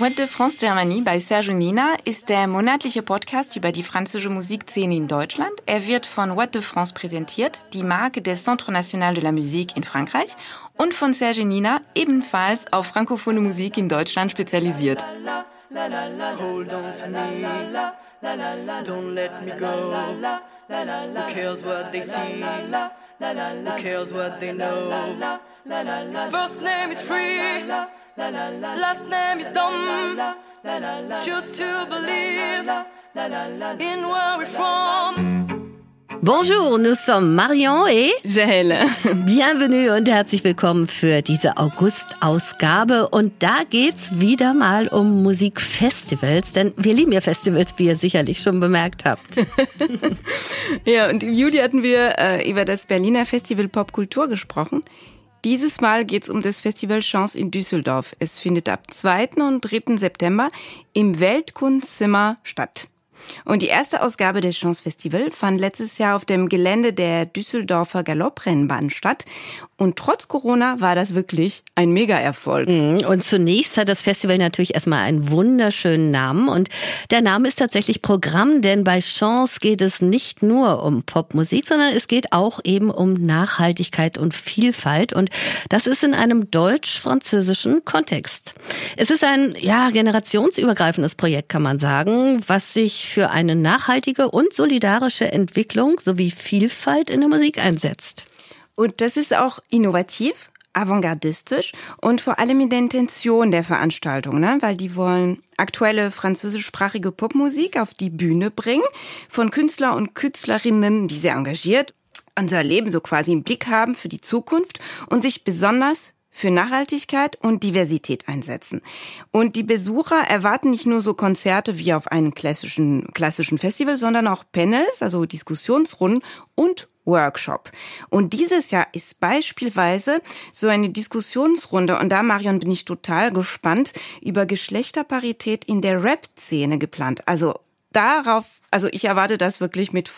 What de France Germany bei Serge Nina ist der monatliche Podcast über die französische Musikszene in Deutschland. Er wird von What de France präsentiert, die Marke des Centre National de la Musique in Frankreich und von Serge Nina, ebenfalls auf frankophone Musik in Deutschland spezialisiert. Don't let me. Who cares what they see? Who cares what they know? First name is free. Last name is dumb. Choose to believe in where we're from. Bonjour, nous sommes Marion et Jael. Bienvenue und herzlich willkommen für diese August-Ausgabe. Und da geht's wieder mal um Musikfestivals, denn wir lieben ja Festivals, wie ihr sicherlich schon bemerkt habt. ja, und im Juli hatten wir äh, über das Berliner Festival Popkultur gesprochen. Dieses Mal geht es um das Festival Chance in Düsseldorf. Es findet ab 2. und 3. September im Weltkunstzimmer statt. Und die erste Ausgabe des Chance Festival fand letztes Jahr auf dem Gelände der Düsseldorfer Galopprennbahn statt. Und trotz Corona war das wirklich ein Mega-Erfolg. Mhm. Und zunächst hat das Festival natürlich erstmal einen wunderschönen Namen. Und der Name ist tatsächlich Programm, denn bei Chance geht es nicht nur um Popmusik, sondern es geht auch eben um Nachhaltigkeit und Vielfalt. Und das ist in einem deutsch-französischen Kontext. Es ist ein, ja, generationsübergreifendes Projekt, kann man sagen, was sich für eine nachhaltige und solidarische Entwicklung sowie Vielfalt in der Musik einsetzt. Und das ist auch innovativ, avantgardistisch und vor allem in der Intention der Veranstaltung, ne? weil die wollen aktuelle französischsprachige Popmusik auf die Bühne bringen von Künstler und Künstlerinnen, die sehr engagiert unser Leben so quasi im Blick haben für die Zukunft und sich besonders für Nachhaltigkeit und Diversität einsetzen. Und die Besucher erwarten nicht nur so Konzerte wie auf einem klassischen, klassischen Festival, sondern auch Panels, also Diskussionsrunden und Workshop. Und dieses Jahr ist beispielsweise so eine Diskussionsrunde, und da, Marion, bin ich total gespannt, über Geschlechterparität in der Rap-Szene geplant. Also darauf, also ich erwarte das wirklich mit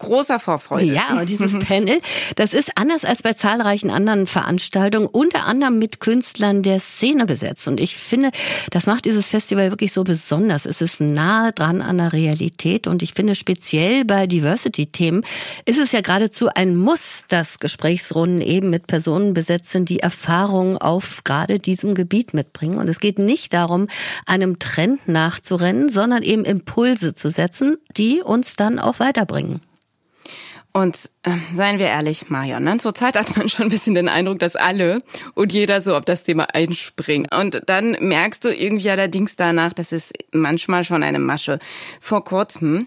großer Vorfreude. Ja, und dieses Panel, das ist anders als bei zahlreichen anderen Veranstaltungen, unter anderem mit Künstlern der Szene besetzt. Und ich finde, das macht dieses Festival wirklich so besonders. Es ist nahe dran an der Realität. Und ich finde, speziell bei Diversity-Themen ist es ja geradezu ein Muss, dass Gesprächsrunden eben mit Personen besetzt sind, die Erfahrungen auf gerade diesem Gebiet mitbringen. Und es geht nicht darum, einem Trend nachzurennen, sondern eben Impulse zu setzen, die uns dann auch weiterbringen. Und äh, seien wir ehrlich, Marion, ne? zurzeit hat man schon ein bisschen den Eindruck, dass alle und jeder so auf das Thema einspringen. Und dann merkst du irgendwie allerdings danach, das ist manchmal schon eine Masche. Vor kurzem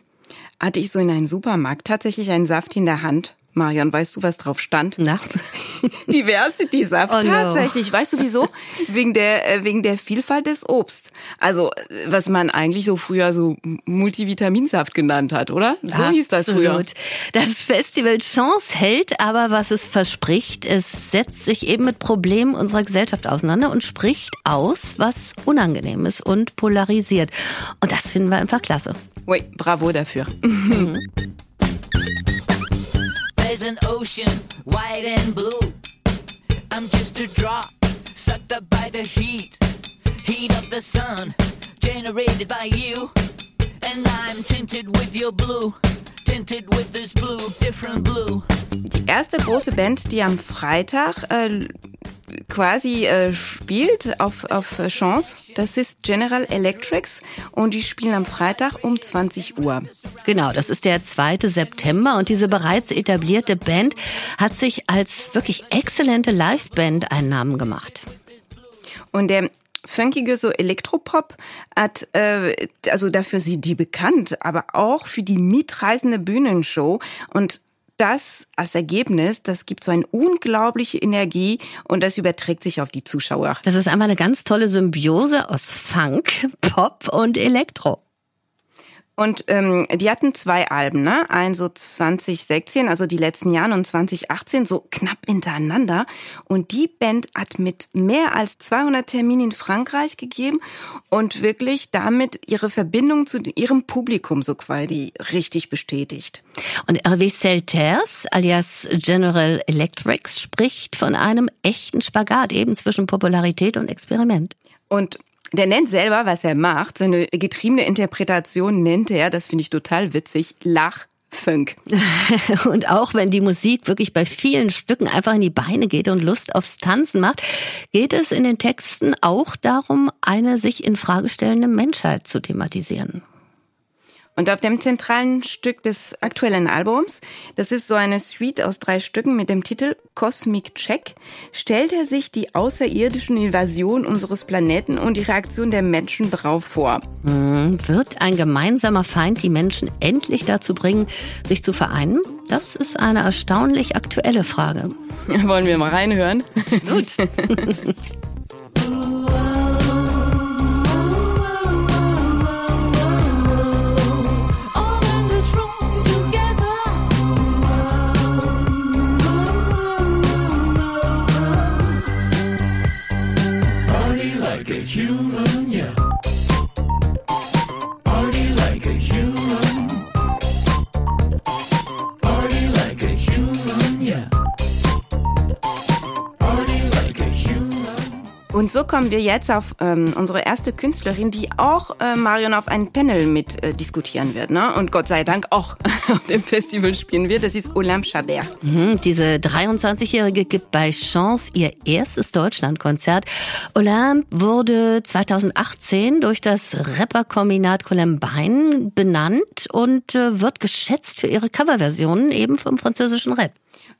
hatte ich so in einem Supermarkt tatsächlich einen Saft in der Hand Marion, weißt du, was drauf stand? Na? Diversity-Saft. Oh Tatsächlich. No. Weißt du wieso? Wegen der, äh, wegen der Vielfalt des Obst. Also, was man eigentlich so früher so Multivitaminsaft genannt hat, oder? So Absolut. hieß das früher. Das Festival Chance hält aber, was es verspricht. Es setzt sich eben mit Problemen unserer Gesellschaft auseinander und spricht aus, was unangenehm ist und polarisiert. Und das finden wir einfach klasse. Oui, bravo dafür. There's an ocean, white and blue. I'm just a drop, sucked up by the heat. Heat of the sun, generated by you. And I'm tinted with your blue. Tinted with this blue, different blue. Die erste große Band, die am Freitag äh, quasi äh, spielt auf, auf Chance. Das ist General Electrics und die spielen am Freitag um 20 Uhr. Genau, das ist der 2. September und diese bereits etablierte Band hat sich als wirklich exzellente Liveband einen Namen gemacht. Und der funkige so Elektropop hat, äh, also dafür sind die bekannt, aber auch für die mitreißende Bühnenshow und das als Ergebnis, das gibt so eine unglaubliche Energie und das überträgt sich auf die Zuschauer. Das ist einmal eine ganz tolle Symbiose aus Funk, Pop und Elektro. Und ähm, die hatten zwei Alben, ne? Ein so 2016, also die letzten Jahre und 2018 so knapp hintereinander. Und die Band hat mit mehr als 200 Terminen in Frankreich gegeben und wirklich damit ihre Verbindung zu ihrem Publikum so quasi richtig bestätigt. Und Hervé Selters alias General Electrics spricht von einem echten Spagat eben zwischen Popularität und Experiment. Und Der nennt selber, was er macht. Seine getriebene Interpretation nennt er, das finde ich total witzig, Lach Funk. und auch wenn die Musik wirklich bei vielen Stücken einfach in die Beine geht und Lust aufs Tanzen macht, geht es in den Texten auch darum, eine sich in Frage stellende Menschheit zu thematisieren. Und auf dem zentralen Stück des aktuellen Albums, das ist so eine Suite aus drei Stücken mit dem Titel Cosmic Check, stellt er sich die außerirdischen Invasion unseres Planeten und die Reaktion der Menschen darauf vor. Hm, wird ein gemeinsamer Feind die Menschen endlich dazu bringen, sich zu vereinen? Das ist eine erstaunlich aktuelle Frage. Wollen wir mal reinhören? Gut. Und so kommen wir jetzt auf ähm, unsere erste Künstlerin, die auch äh, Marion auf einem Panel mit äh, diskutieren wird. Ne? Und Gott sei Dank auch auf dem Festival spielen wird. Das ist Olympe Chabert. Mhm, diese 23-Jährige gibt bei Chance ihr erstes Deutschlandkonzert. Olympe wurde 2018 durch das Rapperkombinat Columbine benannt und äh, wird geschätzt für ihre Coverversionen eben vom französischen Rap.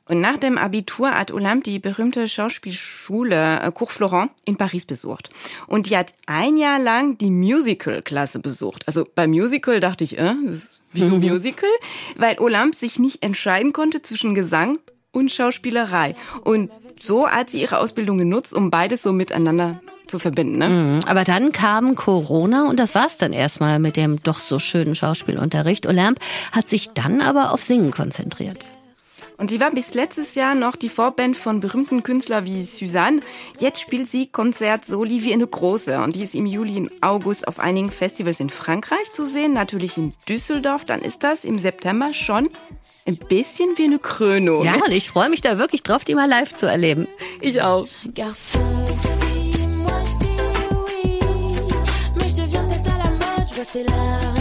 Und nach dem Abitur hat Olympe die berühmte Schauspielschule äh, Cours Florent in Paris besucht. Und die hat ein Jahr lang die Musical-Klasse besucht. Also beim Musical dachte ich, äh, wieso mhm. Musical? Weil Olympe sich nicht entscheiden konnte zwischen Gesang und Schauspielerei. Und so hat sie ihre Ausbildung genutzt, um beides so miteinander zu verbinden. Ne? Mhm. Aber dann kam Corona und das war's dann erstmal mit dem doch so schönen Schauspielunterricht. Olympe hat sich dann aber auf Singen konzentriert. Und sie war bis letztes Jahr noch die Vorband von berühmten Künstlern wie Suzanne. Jetzt spielt sie Konzert Soli wie eine große. Und die ist im Juli und August auf einigen Festivals in Frankreich zu sehen, natürlich in Düsseldorf. Dann ist das im September schon ein bisschen wie eine Krönung. Ja, und ich freue mich da wirklich drauf, die mal live zu erleben. Ich auch. C'est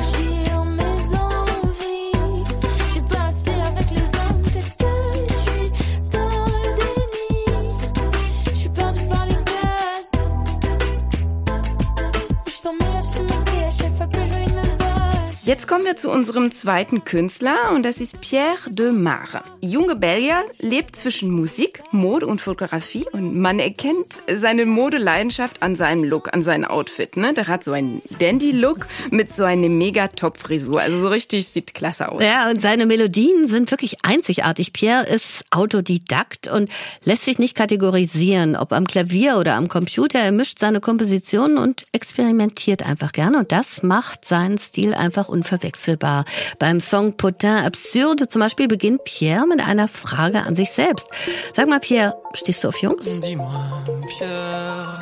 Jetzt kommen wir zu unserem zweiten Künstler und das ist Pierre de Mare. Junge Belgier lebt zwischen Musik, Mode und Fotografie und man erkennt seine Modeleidenschaft an seinem Look, an seinem Outfit. Ne? Der hat so einen Dandy-Look mit so einer mega Top-Frisur. Also so richtig sieht klasse aus. Ja, und seine Melodien sind wirklich einzigartig. Pierre ist Autodidakt und lässt sich nicht kategorisieren, ob am Klavier oder am Computer. Er mischt seine Kompositionen und experimentiert einfach gerne und das macht seinen Stil einfach unverwechselbar. Beim Song Potin Absurde zum Beispiel beginnt Pierre mit einer Frage an sich selbst. Sag mal, Pierre, stehst du auf Jungs? Dis-moi, Pierre,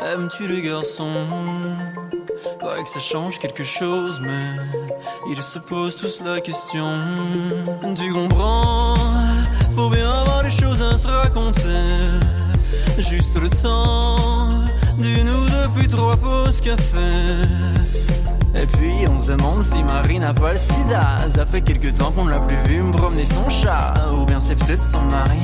aimes-tu les garçons? Paraît que ça change quelque chose, mais ils se posent tous la question. Tu comprends? Faut bien avoir des choses à se raconter. Juste le temps d'une ou deux puis trois pauses café. Et puis on se demande si Marie n'a pas le sida. Ça fait quelques temps qu'on l'a plus vu me promener son chat. Ou bien c'est peut-être son mari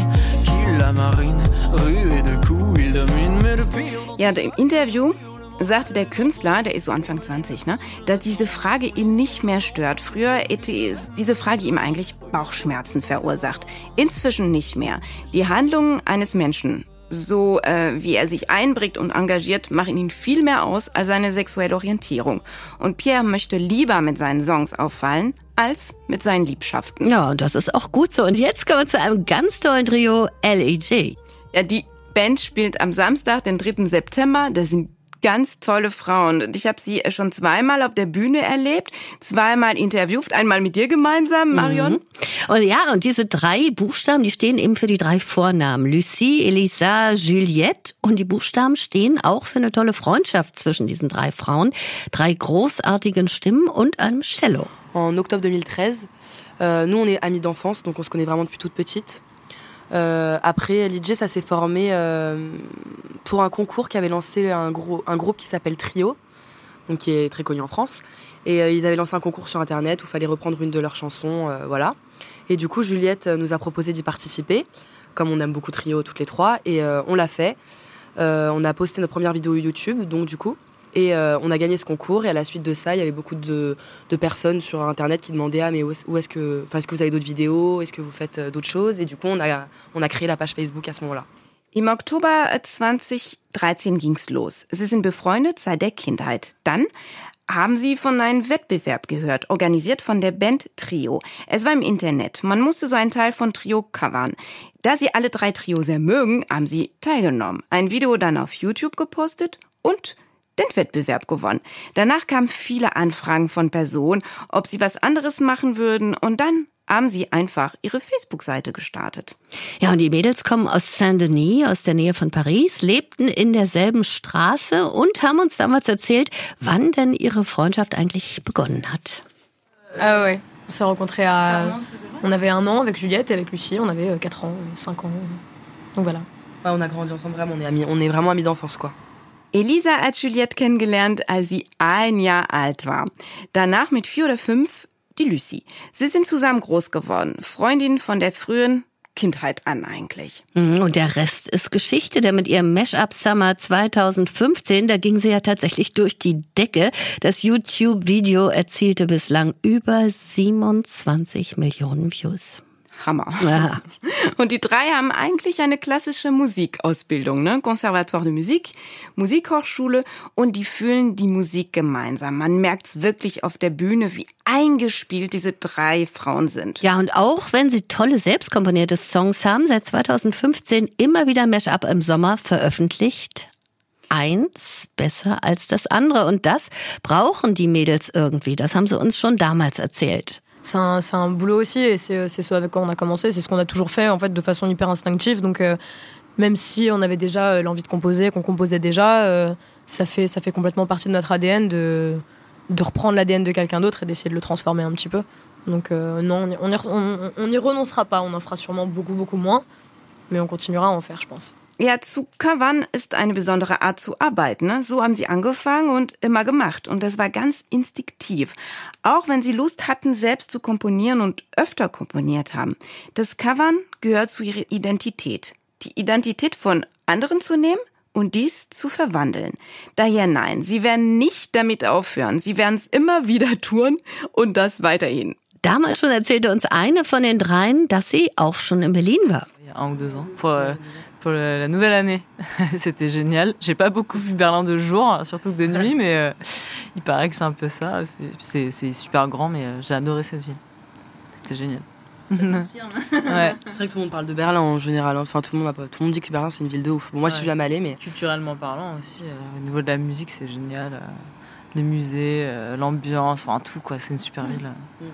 qui la marine. Rue et de coups, il domine, mais depuis. Ja, im Interview sagte der Künstler, der ist so Anfang 20, ne, dass diese Frage ihn nicht mehr stört. Früher hätte diese Frage ihm eigentlich Bauchschmerzen verursacht. Inzwischen nicht mehr. Die Handlungen eines Menschen so äh, wie er sich einbringt und engagiert, machen ihn viel mehr aus als seine sexuelle Orientierung. Und Pierre möchte lieber mit seinen Songs auffallen, als mit seinen Liebschaften. Ja, und das ist auch gut so. Und jetzt kommen wir zu einem ganz tollen Trio, LEG. Ja, die Band spielt am Samstag, den 3. September. Das sind ganz tolle Frauen. Und ich habe sie schon zweimal auf der Bühne erlebt, zweimal interviewt, einmal mit dir gemeinsam, Marion. Mhm. Und ja, und diese drei Buchstaben, die stehen eben für die drei Vornamen. Lucie, Elisa, Juliette. Und die Buchstaben stehen auch für eine tolle Freundschaft zwischen diesen drei Frauen, drei großartigen Stimmen und einem Cello. En octobre 2013, euh, nous on est amis d'enfance, donc on se connaît vraiment depuis toute petite. Euh, après, l'IJ, ça s'est formé euh, pour un concours qui avait lancé un, gros, un groupe qui s'appelle Trio, donc qui est très connu en France. Et euh, ils avaient lancé un concours sur Internet où il fallait reprendre une de leurs chansons, euh, voilà. Et du coup, Juliette nous a proposé d'y participer, comme on aime beaucoup Trio toutes les trois, et euh, on l'a fait. Euh, on a posté notre première vidéo YouTube, donc du coup, et euh, on a gagné ce concours. Et à la suite de ça, il y avait beaucoup de, de personnes sur Internet qui demandaient ah mais où est- est-ce que, est-ce que vous avez d'autres vidéos, est-ce que vous faites euh, d'autres choses? Et du coup, on a on a créé la page Facebook à ce moment-là. Im Oktober 2013 ging's los. Sie sind befreundet seit der Kindheit. Dann haben sie von einem Wettbewerb gehört, organisiert von der Band Trio. Es war im Internet. Man musste so einen Teil von Trio covern. Da sie alle drei Trio sehr mögen, haben sie teilgenommen. Ein Video dann auf YouTube gepostet und den Wettbewerb gewonnen. Danach kamen viele Anfragen von Personen, ob sie was anderes machen würden und dann haben sie einfach ihre Facebook-Seite gestartet. Ja, und die Mädels kommen aus Saint-Denis, aus der Nähe von Paris, lebten in derselben Straße und haben uns damals erzählt, wann denn ihre Freundschaft eigentlich begonnen hat. Ah ouais, on s'est rencontrés à. On avait un an avec Juliette et avec Lucie, on avait 4 ans, 5 ans. Donc voilà. Ouais, on a grandi ensemble vraiment, on est amis, on est vraiment amis d'enfance quoi. Elisa hat Juliette kennengelernt, als sie ein Jahr alt war. Danach mit vier oder fünf die Lucy. Sie sind zusammen groß geworden. Freundin von der frühen Kindheit an eigentlich. Mhm, Und der Rest ist Geschichte, denn mit ihrem Mashup Summer 2015, da ging sie ja tatsächlich durch die Decke. Das YouTube-Video erzielte bislang über 27 Millionen Views. Hammer. Ja. Und die drei haben eigentlich eine klassische Musikausbildung, ne? Conservatoire de Musique, Musikhochschule und die fühlen die Musik gemeinsam. Man merkt's wirklich auf der Bühne, wie eingespielt diese drei Frauen sind. Ja, und auch wenn sie tolle selbst komponierte Songs haben, seit 2015 immer wieder Mashup im Sommer veröffentlicht. Eins besser als das andere. Und das brauchen die Mädels irgendwie. Das haben sie uns schon damals erzählt. C'est un, c'est un boulot aussi et c'est c'est ce avec quoi on a commencé, c'est ce qu'on a toujours fait en fait de façon hyper instinctive. Donc euh, même si on avait déjà euh, l'envie de composer, qu'on composait déjà, euh, ça fait ça fait complètement partie de notre ADN de de reprendre l'ADN de quelqu'un d'autre et d'essayer de le transformer un petit peu. Donc euh, non, on y- on on, on renoncera pas. On en fera sûrement beaucoup beaucoup moins, mais on continuera à en faire, je pense. Ja, zu covern ist eine besondere Art zu arbeiten. Ne? So haben sie angefangen und immer gemacht. Und das war ganz instinktiv. Auch wenn sie Lust hatten, selbst zu komponieren und öfter komponiert haben. Das Covern gehört zu ihrer Identität. Die Identität von anderen zu nehmen und dies zu verwandeln. Daher nein, sie werden nicht damit aufhören. Sie werden es immer wieder tun und das weiterhin. Damals schon erzählte uns eine von den dreien, dass sie auch schon in Berlin war. il pour, la nouvelle année. C'était génial. J'ai pas beaucoup vu Berlin de jour, surtout de nuit, mais euh, il paraît que c'est un peu ça. C'est- C'est c'est super grand, mais euh, j'ai adoré cette ville. C'était génial. ouais. C'est vrai que tout le monde parle de Berlin en général. hein. Enfin, tout le monde, a pas- tout le monde dit que Berlin c'est une ville de ouf. Bon, moi, je suis jamais allée, mais Culturellement parlant aussi, euh, au niveau de la musique, c'est génial. euh, les musées, euh, l'ambiance, enfin tout quoi. C'est une super ville. euh.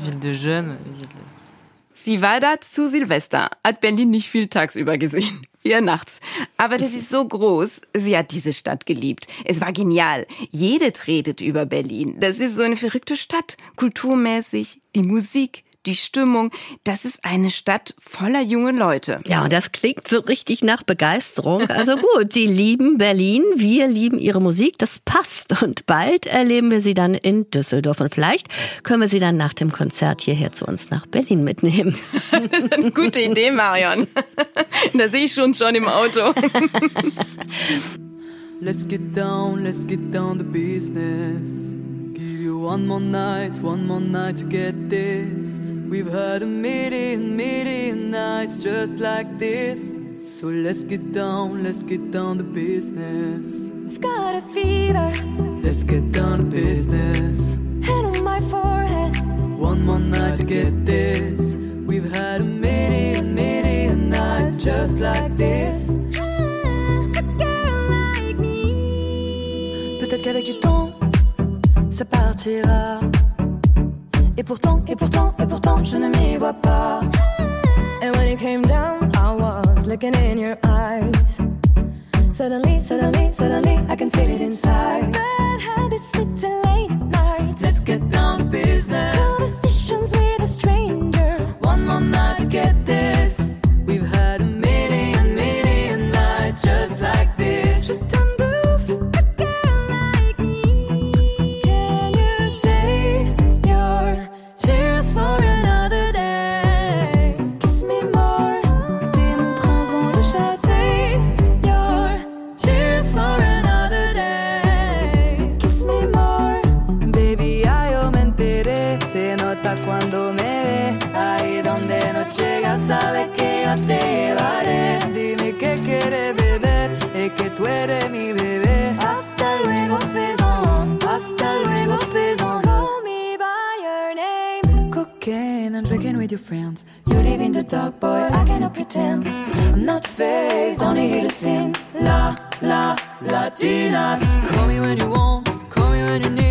Ville de jeunes. ville de- Sie war da zu Silvester, hat Berlin nicht viel tagsüber gesehen, eher nachts. Aber das ist so groß. Sie hat diese Stadt geliebt. Es war genial. Jede redet über Berlin. Das ist so eine verrückte Stadt. Kulturmäßig, die Musik, die Stimmung. Das ist eine Stadt voller junge Leute. Ja, und das klingt so richtig nach Begeisterung. Also gut, die lieben Berlin, wir lieben ihre Musik, das passt. Und bald erleben wir sie dann in Düsseldorf. Und vielleicht können wir sie dann nach dem Konzert hierher zu uns nach Berlin mitnehmen. Gute Idee, Marion. Da sehe ich schon schon im Auto. Let's get down, let's get down to business. Give you one more night, one more night to get this. We've had a million, million nights just like this. So let's get down, let's get down to business. I've got a fever, Let's get down to business. head on my forehead. One more night to get this. We've had a million, million nights just like this. Ah, a girl like me. Peut-être qu'avec du temps, ça partira. Et pourtant, et pourtant, et pourtant, je ne m'y vois pas. And when it came down, I was looking in your eyes. Suddenly, suddenly, suddenly, I can feel it inside. Bad habits lead to late nights. Let's get down to business. Cocaine and drinking with your friends. You live in the dark, boy, I cannot pretend. I'm not faced, only here to sing. La, la, Latinas. Call me when you want, call me when you need,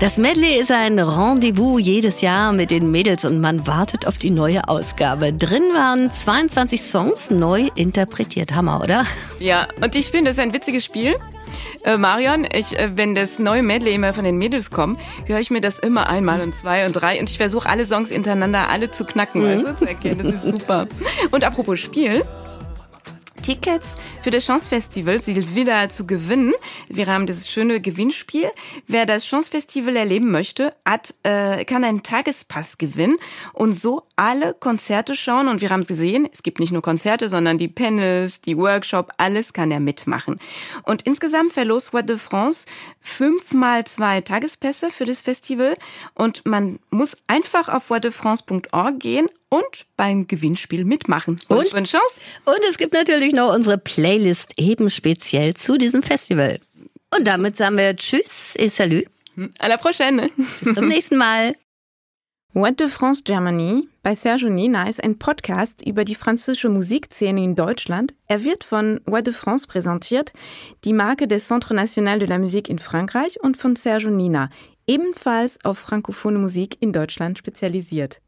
Das Medley ist ein Rendezvous jedes Jahr mit den Mädels und man wartet auf die neue Ausgabe. Drin waren 22 Songs neu interpretiert. Hammer, oder? Ja, und ich finde, das ist ein witziges Spiel. Äh, Marion, ich, äh, wenn das neue Medley immer von den Mädels kommt, höre ich mir das immer einmal und zwei und drei und ich versuche alle Songs hintereinander alle zu knacken, du, zu erkennen. Das ist super. Und apropos Spiel. Tickets für das Chance Festival sind wieder zu gewinnen. Wir haben das schöne Gewinnspiel. Wer das Chance Festival erleben möchte, hat, äh, kann einen Tagespass gewinnen und so alle Konzerte schauen. Und wir haben es gesehen, es gibt nicht nur Konzerte, sondern die Panels, die Workshop, alles kann er mitmachen. Und insgesamt verlost What de France fünfmal zwei Tagespässe für das Festival. Und man muss einfach auf whatdefrance.org gehen und beim Gewinnspiel mitmachen. Und? Bonne Chance! Und es gibt natürlich noch unsere Playlist eben speziell zu diesem Festival. Und damit sagen wir Tschüss et Salut. À la prochaine! Bis zum nächsten Mal. What de France Germany bei Sergio Nina ist ein Podcast über die französische Musikszene in Deutschland. Er wird von What de France präsentiert, die Marke des Centre National de la Musique in Frankreich und von Sergio Nina, ebenfalls auf frankophone Musik in Deutschland spezialisiert.